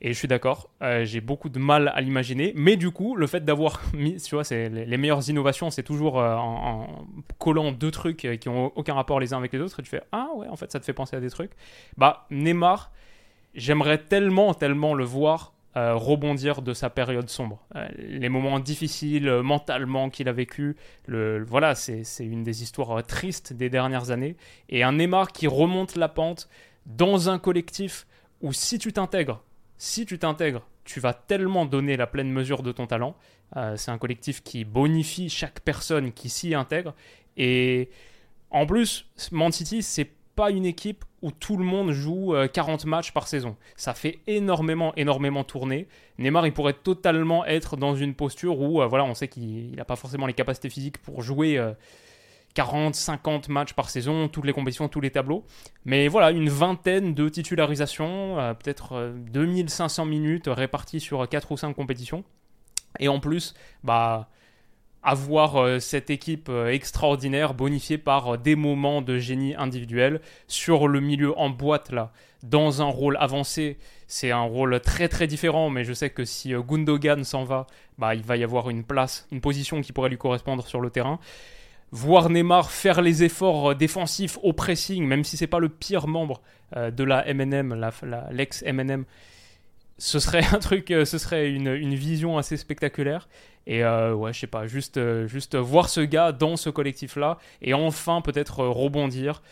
S1: Et je suis d'accord, euh, j'ai beaucoup de mal à l'imaginer. Mais du coup, le fait d'avoir mis, tu vois, c'est les, meilleures innovations, c'est toujours euh, en, collant deux trucs euh, qui ont aucun rapport les uns avec les autres. Et tu fais, ah ouais, en fait, ça te fait penser à des trucs. Bah, Neymar, j'aimerais tellement, tellement le voir rebondir de sa période sombre. les moments difficiles mentalement qu'il a vécu, le, voilà, c'est une des histoires tristes des dernières années. Et un Neymar qui remonte la pente dans un collectif où si tu t'intègres, si tu t'intègres, tu vas tellement donner la pleine mesure de ton talent. Euh, c'est un collectif qui bonifie chaque personne qui s'y intègre. Et en plus, Man City, c'est pas une équipe où tout le monde joue 40 euh, matchs par saison. Ça fait énormément, énormément tourner. Neymar, il pourrait totalement être dans une posture où, euh, voilà, on sait qu'il n'a pas forcément les capacités physiques pour jouer 40, 50 matchs par saison, toutes les compétitions, tous les tableaux. Mais voilà, une vingtaine de titularisations, euh, peut-être 2500 euh, minutes réparties sur 4 ou 5 compétitions. Et en plus, bah, avoir euh, cette équipe extraordinaire bonifiée par des moments de génie individuel sur le milieu en boîte là, dans un rôle avancé. C'est un rôle très très différent, mais je sais que si Gundogan s'en va, bah, il va y avoir une place, une position qui pourrait lui correspondre sur le terrain voir Neymar faire les efforts euh, défensifs au pressing, même si c'est pas le pire membre euh, de la MNM, l'ex MNM, ce serait un truc, euh, ce serait une, vision assez spectaculaire. Et ouais, je sais pas, juste, juste voir ce gars dans ce collectif-là et enfin peut-être rebondir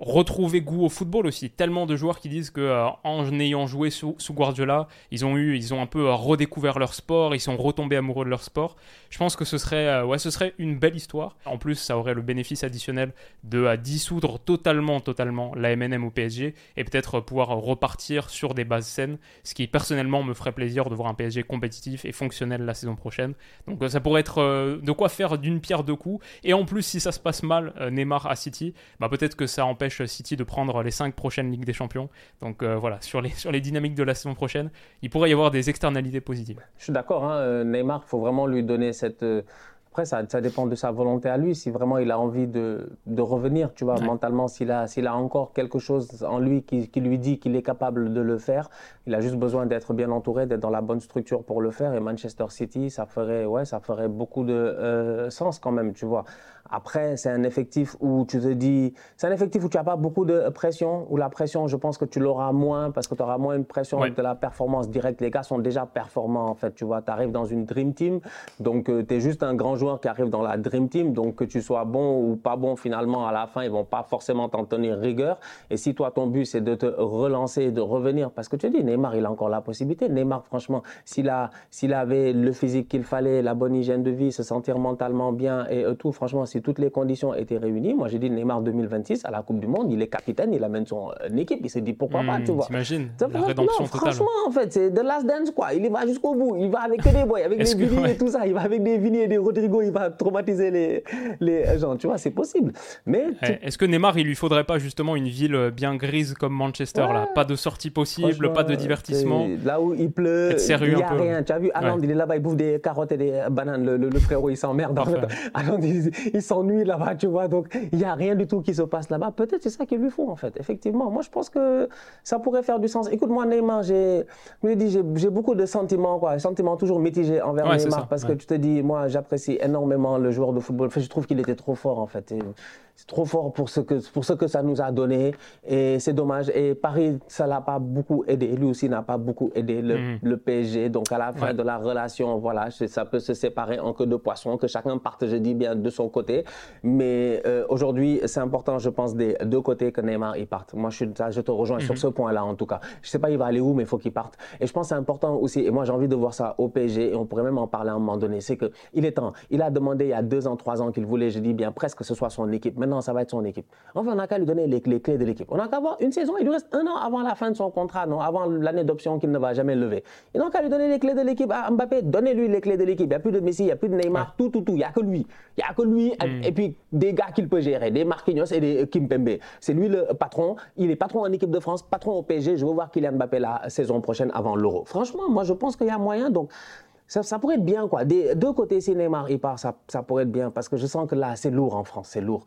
S1: retrouver goût au football aussi. Tellement de joueurs qui disent que euh, en ayant joué sous, Guardiola, ils ont eu, ils ont un peu euh, redécouvert leur sport, ils sont retombés amoureux de leur sport. Je pense que ce serait, euh, ouais, ce serait une belle histoire. En plus, ça aurait le bénéfice additionnel de dissoudre totalement, totalement la MNM au PSG et peut-être pouvoir repartir sur des bases saines, ce qui personnellement me ferait plaisir de voir un PSG compétitif et fonctionnel la saison prochaine. Donc ça pourrait être de quoi faire d'une pierre deux coups. Et en plus, si ça se passe mal, Neymar à City, bah peut-être que ça empêche City de prendre les 5 prochaines Ligues des Champions. Donc euh, voilà, sur les, sur les dynamiques de la saison prochaine, il pourrait y avoir des externalités positives.
S2: Je suis d'accord, hein, euh, Neymar, il faut vraiment lui donner cette euh, Après, ça, ça, dépend de sa volonté à lui. Si vraiment il a envie de, de revenir, tu vois, mentalement, s'il a, s'il a encore quelque chose en lui qui, qui lui dit qu'il est capable de le faire, il a juste besoin d'être bien entouré, d'être dans la bonne structure pour le faire. Et Manchester City, ça ferait, ouais, ça ferait beaucoup de euh, sens quand même, tu vois. Après, c'est un effectif où tu te dis, c'est un effectif où tu n'as pas beaucoup de pression, où la pression, je pense que tu l'auras moins parce que tu auras moins une pression de la performance directe. Les gars sont déjà performants, en fait. Tu vois, tu arrives dans une Dream Team, donc euh, tu es juste un grand joueur qui arrive dans la Dream Team, donc que tu sois bon ou pas bon, finalement, à la fin, ils vont pas forcément t'en tenir rigueur. Et si toi, ton but, c'est de te relancer et de revenir, parce que tu dis, Neymar, il a encore la possibilité. Neymar, franchement, s'il s'il avait le physique qu'il fallait, la bonne hygiène de vie, se sentir mentalement bien et euh, tout, franchement, si toutes les conditions étaient réunies, moi, j'ai dit Neymar 2026 à la Coupe du Monde, il est capitaine, il amène son euh, équipe, il s'est dit pourquoi pas, hmm, tu vois.
S1: T'imagines la rédemption non,
S2: Franchement, en fait, c'est de last dance, quoi. Il va jusqu'au bout, il va avec des boys, avec des Vini et tout ça, il va avec des Vini et des Rodrigo, il va traumatiser les, les gens, tu vois, c'est possible. Mais
S1: est-ce que Neymar, il lui faudrait pas justement une ville euh, bien grise comme Manchester, là? Pas de sortie possible, pas de divertissement.
S2: Là où il pleut, il n'y a rien. Tu as vu, Aland, il est là-bas, il bouffe des carottes et des bananes. Le, frérot, il s'emmerde. Aland, il, s'ennuie là-bas, tu vois. Donc, il n'y a rien du tout qui se passe là-bas. Peut-être c'est ça qu'il lui faut, en fait. Effectivement. Moi, je pense que ça pourrait faire du sens. Écoute-moi, Neymar, j'ai beaucoup de sentiments, quoi. Sentiments toujours mitigés envers Neymar. parce que tu te dis, moi, j'apprécie énormément le joueur de football. je trouve qu'il était trop fort, en fait. C'est trop fort pour ce, que, pour ce que ça nous a donné. Et c'est dommage. Et Paris, ça l'a pas beaucoup aidé. Lui aussi n'a pas beaucoup aidé le, le PSG. Donc, à la fin de la relation, voilà, ça peut se séparer en queue de poisson, que chacun parte, je dis bien, de son côté. Mais euh, aujourd'hui, c'est important, je pense, des deux côtés que Neymar il parte. Moi, je, je te rejoins sur mhm. ce point-là, en tout cas. Je sais pas, il va aller où, mais il faut qu'il parte. Et je pense que c'est important aussi. Et moi, j'ai envie de voir ça au PSG. Et on pourrait même en parler à un moment donné. C'est que il est temps. Il a demandé il y a deux ans, trois ans qu'il voulait, je dis bien, presque que ce soit son équipe. Maintenant, ça va être son équipe. Enfin, on n'a qu'à lui donner les, clés de l'équipe. On n'a qu'à avoir une saison. Il lui reste un an avant la fin de son contrat, non, avant l'année d'option qu'il ne va jamais lever. Il n'a qu'à lui donner les clés de l'équipe à Mbappé. Donnez-lui les clés de l'équipe. Il n'y a plus de Messi, il n'y a plus de Neymar, tout, tout, tout. Il n'y a que lui. Il n'y a que lui. Mm. Et puis des gars qu'il peut gérer, des Marquinhos et des Kimpembe. C'est lui le patron. Il est patron en équipe de France, patron au PSG. Je veux voir Kylian Mbappé la saison prochaine avant l'Euro. Franchement, moi, je pense qu'il y a moyen. Donc, ça, pourrait être bien, quoi. Des deux côtés, si Neymar il part, ça pourrait être bien parce que je sens que là, c'est lourd en France, c'est lourd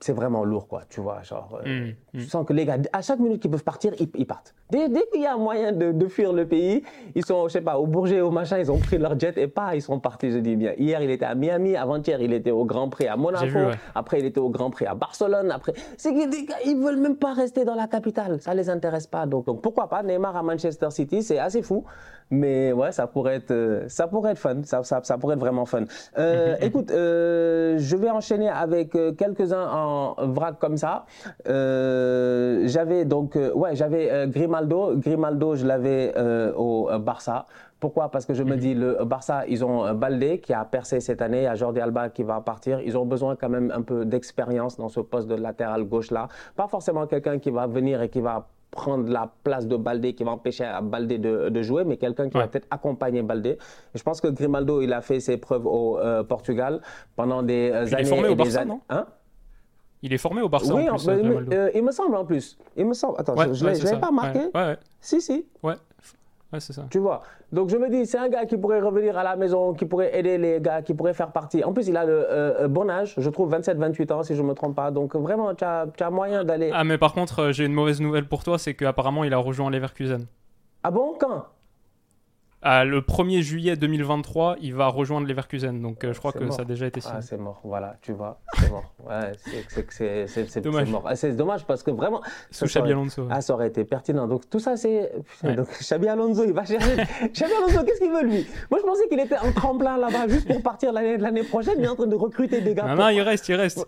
S2: c'est vraiment lourd, quoi, tu vois. Genre, euh, mmh, mmh. je sens que les gars, à chaque minute qu'ils peuvent partir, ils, partent. Dès, dès qu'il y a moyen de, de, fuir le pays, ils sont, je sais pas, au Bourget, au machin, ils ont pris leur jet et pas, ils sont partis, je dis bien. Hier, il était à Miami, avant-hier, il était au Grand Prix à Monaco, après, il était au Grand Prix à Barcelone, après. C'est que les gars, ils veulent même pas rester dans la capitale, ça les intéresse pas. Donc, donc pourquoi pas, Neymar à Manchester City, c'est assez fou. Mais ouais, ça pourrait être, euh, ça pourrait être fun. Ça, ça, ça pourrait être vraiment fun. Euh, écoute, euh, je vais enchaîner avec quelques-uns en vrac comme ça. j'avais donc, ouais, j'avais Grimaldo. Grimaldo, je l'avais au Barça. Pourquoi? Parce que je me dis, le Barça, ils ont Baldé qui a percé cette année, il y a Jordi Alba qui va partir. Ils ont besoin quand même un peu d'expérience dans ce poste de latéral gauche-là. Pas forcément quelqu'un qui va venir et qui va prendre la place de Baldé, qui va empêcher à Baldé de, de jouer, mais quelqu'un qui va peut-être accompagner Baldé. Je pense que Grimaldo, il a fait ses preuves au euh, Portugal pendant des années. Il est
S1: formé
S2: au
S1: Barça, non
S2: hein?
S1: Il est formé au Barça. Oui, en plus,
S2: euh, il me semble en plus. Il me semble. Attends, je ne l'avais pas marqué. Si, si.
S1: Ouais. Ouais, c'est ça.
S2: Tu vois Donc je me dis, c'est un gars qui pourrait revenir à la maison, qui pourrait aider les gars, qui pourrait faire partie. En plus, il a le euh, euh, bon âge, je trouve 27-28 ans si je ne me trompe pas. Donc vraiment, tu as, as, moyen d'aller.
S1: Ah, mais par contre, euh, j'ai une mauvaise nouvelle pour toi, c'est qu'apparemment, il a rejoint Leverkusen.
S2: Ah bon? Quand?
S1: Le 1er juillet 2023, il va rejoindre Leverkusen. Donc je crois que ça a déjà été signé.
S2: Ah, c'est mort, voilà, tu vois, c'est mort. Ouais, c'est dommage. C'est dommage parce que vraiment.
S1: Sous Xabi Alonso.
S2: Ah, ça aurait été pertinent. Donc tout ça, c'est. Donc Xabi Alonso, il va chercher. Xabi Alonso, qu'est-ce qu'il veut lui? Moi, je pensais qu'il était en tremplin là-bas juste pour partir l'année prochaine. Est en train de recruter des gars.
S1: Non, non, il reste, il reste.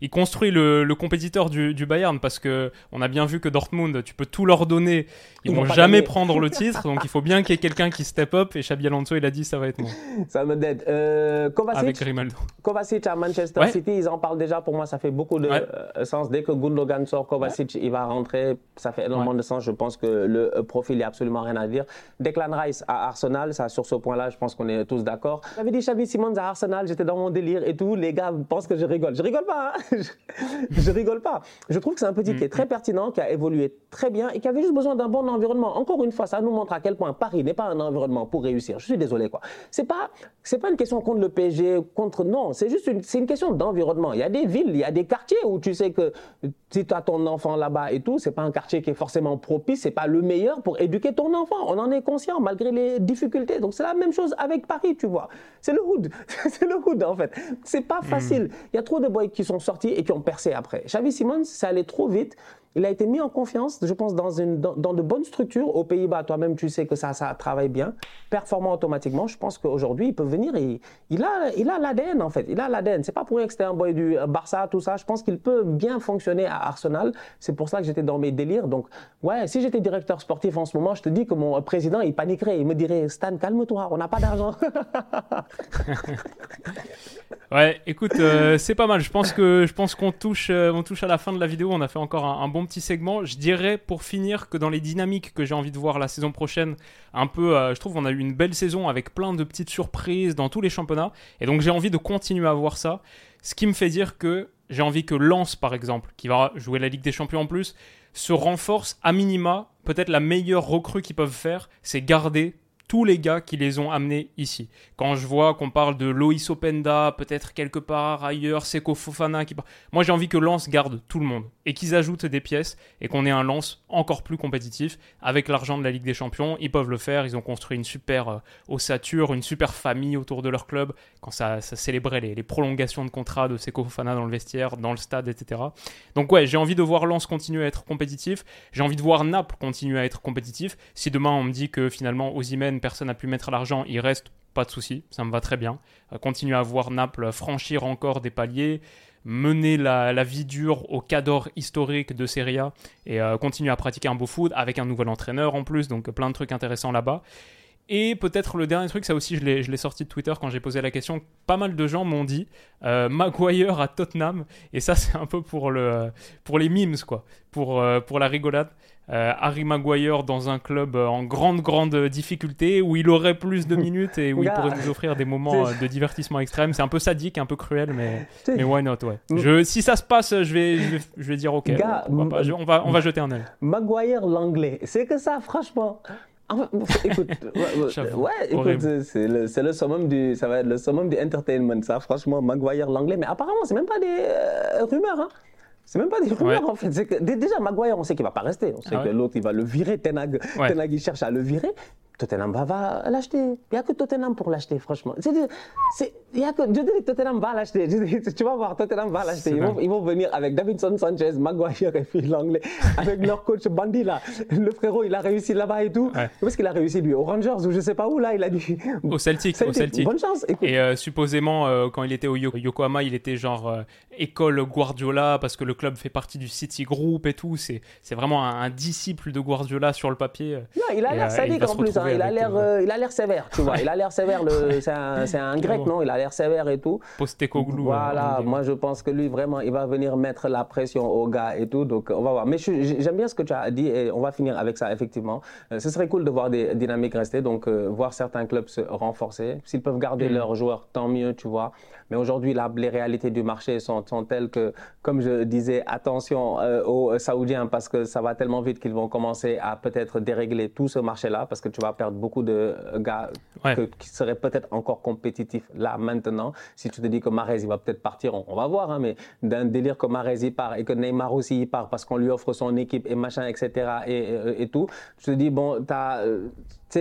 S1: Il, construit le, le compétiteur du, du, Bayern parce que on a bien vu que Dortmund, tu peux tout leur donner. Ils, ne vont jamais prendre le titre. donc il faut bien qu'il y ait quelqu'un qui step up. Et Xabi Alonso, il a dit ça va être moi.
S2: Ça me dead. Euh, Kovacic,
S1: Avec Grimaldo.
S2: Kovacic à Manchester City, ils en parlent déjà pour moi, ça fait beaucoup de euh, sens. Dès que Gundogan sort, Kovacic, il va rentrer. Ça fait énormément de sens. Je pense que le euh, profil, il n'y a absolument rien à dire. Declan Rice à Arsenal, ça, sur ce point-là, je pense qu'on est tous d'accord. J'avais dit Xavi Simons à Arsenal, j'étais dans mon délire et tout. Les gars pensent que je rigole. Je rigole pas. Hein je, rigole pas. Je trouve que c'est un petit qui est très pertinent, qui a évolué très bien et qui avait juste besoin d'un bon environnement. Encore une fois, ça nous montre à quel point Paris n'est pas un environnement pour réussir. Je suis désolé, quoi. C'est pas, c'est pas une question contre le PSG, contre, non, c'est juste une, c'est une question d'environnement. Il y a des villes, il y a des quartiers où tu sais que si tu as ton enfant là-bas et tout, c'est pas un quartier qui est forcément propice, c'est pas le meilleur pour éduquer ton enfant. On en est conscient malgré les difficultés. Donc c'est la même chose avec Paris, tu vois. C'est le hood. c'est le hood, en fait. C'est pas facile. Hmm. Il y a trop de boys qui sont sortis et qui ont percé après. Xavi Simons, ça allait trop vite. Il a été mis en confiance, je pense, dans, une, dans, de bonnes structures. Aux Pays-Bas, toi-même, tu sais que ça, ça travaille bien, performant automatiquement. Je pense qu'aujourd'hui, il peut venir et il a il a l'ADN, en fait. Il a l'ADN. C'est pas pour rien que c'était un boy du Barça, tout ça. Je pense qu'il peut bien fonctionner à Arsenal. C'est pour ça que j'étais dans mes délires. Donc, ouais, si j'étais directeur sportif en ce moment, je te dis que mon président, il paniquerait. Il me dirait, Stan, calme-toi, on n'a pas d'argent.
S1: ouais, écoute, euh, c'est pas mal. Je pense qu'on touche, euh, touche à la fin de la vidéo. On a fait encore un bon petit segment. Je dirais pour finir que dans les dynamiques que j'ai envie de voir la saison prochaine, un peu, euh, je trouve qu'on a eu une belle saison avec plein de petites surprises dans tous les championnats. Et donc j'ai envie de continuer à voir ça. Ce qui me fait dire que j'ai envie que Lens, par exemple, qui va jouer la Ligue des Champions en plus, se renforce à minima. Peut-être la meilleure recrue qu'ils peuvent faire, c'est garder tous les gars qui les ont amenés ici. Quand je vois qu'on parle de Loïs Openda, peut-être quelque part ailleurs, Seko Fofana qui Moi j'ai envie que Lance garde tout le monde et qu'ils ajoutent des pièces et qu'on ait un Lance encore plus compétitif avec l'argent de la Ligue des Champions. Ils peuvent le faire, ils ont construit une super euh, ossature, une super famille autour de leur club quand ça, célébrait les, prolongations de contrat de Seko Fofana dans le vestiaire, dans le stade, etc. Donc ouais, j'ai envie de voir Lance continuer à être compétitif, j'ai envie de voir Naples continuer à être compétitif. Si demain on me dit que finalement Ozymen personne n'a pu mettre l'argent, il reste, pas de souci, ça me va très bien. Euh, continuer à voir Naples franchir encore des paliers, mener la, vie dure au cadre historique de Serie A et euh, continuer à pratiquer un beau foot avec un nouvel entraîneur en plus, donc plein de trucs intéressants là-bas. Et peut-être le dernier truc, ça aussi je l'ai sorti de Twitter quand j'ai posé la question, pas mal de gens m'ont dit euh, Maguire à Tottenham, et ça c'est un peu pour, le, pour les memes quoi, pour la rigolade. Euh, Harry Maguire dans un club euh, en grande, grande difficulté, où il aurait plus de minutes et où il pourrait nous offrir des moments euh, de divertissement extrême. C'est un peu sadique, un peu cruel, mais, mais why not, ouais. Je, si ça se passe, je vais, je vais, dire ok. on, va, on, va, jeter un œil.
S2: Maguire l'anglais, c'est que ça, franchement. écoute, ouais, écoute c'est le, le, summum du, ça va être le summum du entertainment, ça, franchement, Maguire l'anglais. Mais apparemment, c'est même pas des rumeurs, hein. C'est même pas des rumeurs en fait. Que, déjà, Maguire, on sait qu'il va pas rester. On sait ah que l'autre, il va le virer. Tenag, Tenag, il cherche à le virer. Tottenham va, va l'acheter. Il n'y a que Tottenham pour l'acheter, franchement. C'est, il y a que, je Tottenham va l'acheter. Tu vas voir, Tottenham va l'acheter. Ils vont, ils vont, venir avec Davidson Sanchez, Maguire et puis l'anglais, avec leur coach Bandy là. Le frérot, il a réussi là-bas et tout. Où est-ce qu'il a réussi lui? Au Rangers ou je sais pas où là, il a dit.
S1: Au Celtic. Au Celtic.
S2: Bonne chance.
S1: Et euh, supposément, euh, quand il était au Yokohama, il était genre euh, école Guardiola parce que le club fait partie du City Group et tout. C'est, c'est vraiment un, disciple de Guardiola sur le papier.
S2: Non, il a l'air sadique en plus. Hein il a l'air, il a l'air sévère, tu vois. Il a l'air sévère. Le, c'est un, c'est un grec, non? Il a l'air sévère et tout.
S1: Postecoglou.
S2: Voilà. Hein, moi, je pense que lui, vraiment, il va venir mettre la pression aux gars et tout. Donc, on va voir. Mais j'aime bien ce que tu as dit et on va finir avec ça, effectivement. Euh, ce serait cool de voir des dynamiques rester. Donc, euh, voir certains clubs se renforcer. S'ils peuvent garder mm. leurs joueurs, tant mieux, tu vois. Mais aujourd'hui, les réalités du marché sont, sont, telles que, comme je disais, attention aux Saoudiens parce que ça va tellement vite qu'ils vont commencer à peut-être dérégler tout ce marché-là parce que tu vas perdre beaucoup de gars qui seraient peut-être encore compétitifs là maintenant. Si tu te dis que Marez il va peut-être partir, on, va voir, hein, mais d'un délire que Marez y part et que Neymar aussi y part parce qu'on lui offre son équipe et machin, etc. et, et, tout, tu te dis, bon, as, euh,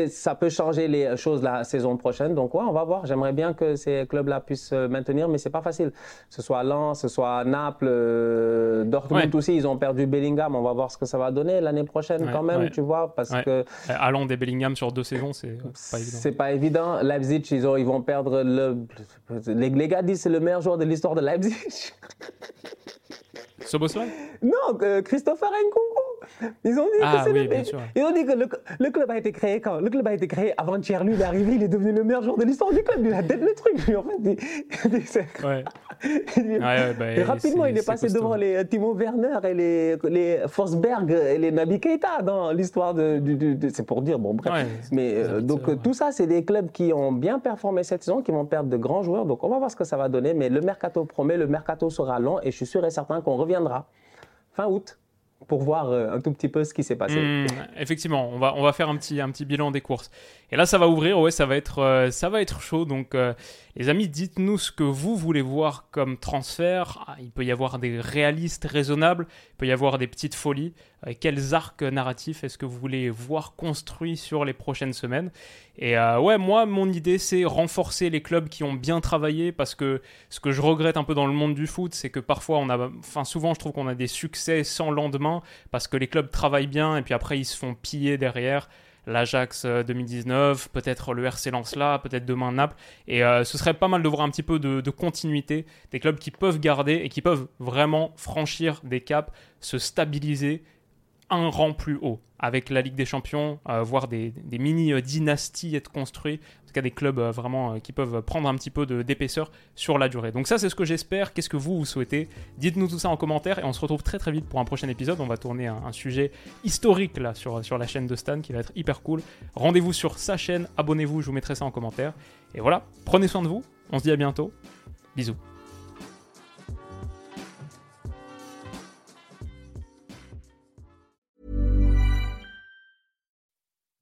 S2: ça peut changer les choses la saison prochaine. Donc, ouais, on va voir. J'aimerais bien que ces clubs-là puissent se maintenir, mais c'est pas facile. Que ce soit Lens, ce soit Naples, euh, Dortmund aussi, ils ont perdu Bellingham. On va voir ce que ça va donner l'année prochaine quand même, tu vois, parce que. Euh,
S1: Allons des Bellingham sur deux saisons, c'est pas évident.
S2: C'est pas évident. Leipzig, ils, ont, ils vont perdre le. Les, les gars disent c'est le meilleur joueur de l'histoire de Leipzig.
S1: Soboslai?
S2: Non, euh, Christopher Nkunku. Ils ont dit
S1: ah,
S2: que,
S1: oui, bien sûr.
S2: Ils ont dit que le, club a été créé quand Le club a été créé avant-hier. Lui, il est arrivé, il est devenu le meilleur joueur de l'histoire du club. Il a tête le truc, lui, en fait. ouais. Bah, et rapidement, il est, passé devant les euh, Timo Werner et les, les Forsberg et les Nabi Keita dans l'histoire de, C'est pour dire, bon, bref. Mais euh, donc, tout ça, c'est des clubs qui ont bien performé cette saison, qui vont perdre de grands joueurs. Donc, on va voir ce que ça va donner. Mais le mercato promet, le mercato sera long et je suis sûr et certain qu'on reviendra fin août pour voir euh, un tout petit peu ce qui s'est passé.
S1: Hmm, effectivement, on va, on va faire un petit, un petit bilan des courses. Et là, ça va ouvrir, ouais, ça va être, euh, ça va être chaud. Donc, euh, les amis, dites-nous ce que vous voulez voir comme transfert. Ah, il peut y avoir des réalistes raisonnables, il peut y avoir des petites folies. Quels arcs narratifs est-ce que vous voulez voir construits sur les prochaines semaines? Et ouais, moi, mon idée, c'est renforcer les clubs qui ont bien travaillé parce que ce que je regrette un peu dans le monde du foot, c'est que parfois, enfin, souvent, je trouve qu'on a des succès sans lendemain parce que les clubs travaillent bien et puis après ils se font piller derrière. L'Ajax 2019, euh, peut-être le RC Lens-là, peut-être demain Naples. Et euh, ce serait pas mal de voir un petit peu de, continuité, des clubs qui peuvent garder et qui peuvent vraiment franchir des caps, se stabiliser un rang plus haut avec la Ligue des Champions, euh, voir des, mini-dynasties être construites, en tout cas des clubs euh, vraiment euh, qui peuvent prendre un petit peu d'épaisseur sur la durée. Donc ça c'est ce que j'espère, qu'est-ce que vous, vous souhaitez? Dites-nous tout ça en commentaire et on se retrouve très très vite pour un prochain épisode. On va tourner un, sujet historique là sur, sur la chaîne de Stan qui va être hyper cool. Rendez-vous sur sa chaîne, abonnez-vous, je vous mettrai ça en commentaire. Et voilà, prenez soin de vous, on se dit à bientôt, bisous.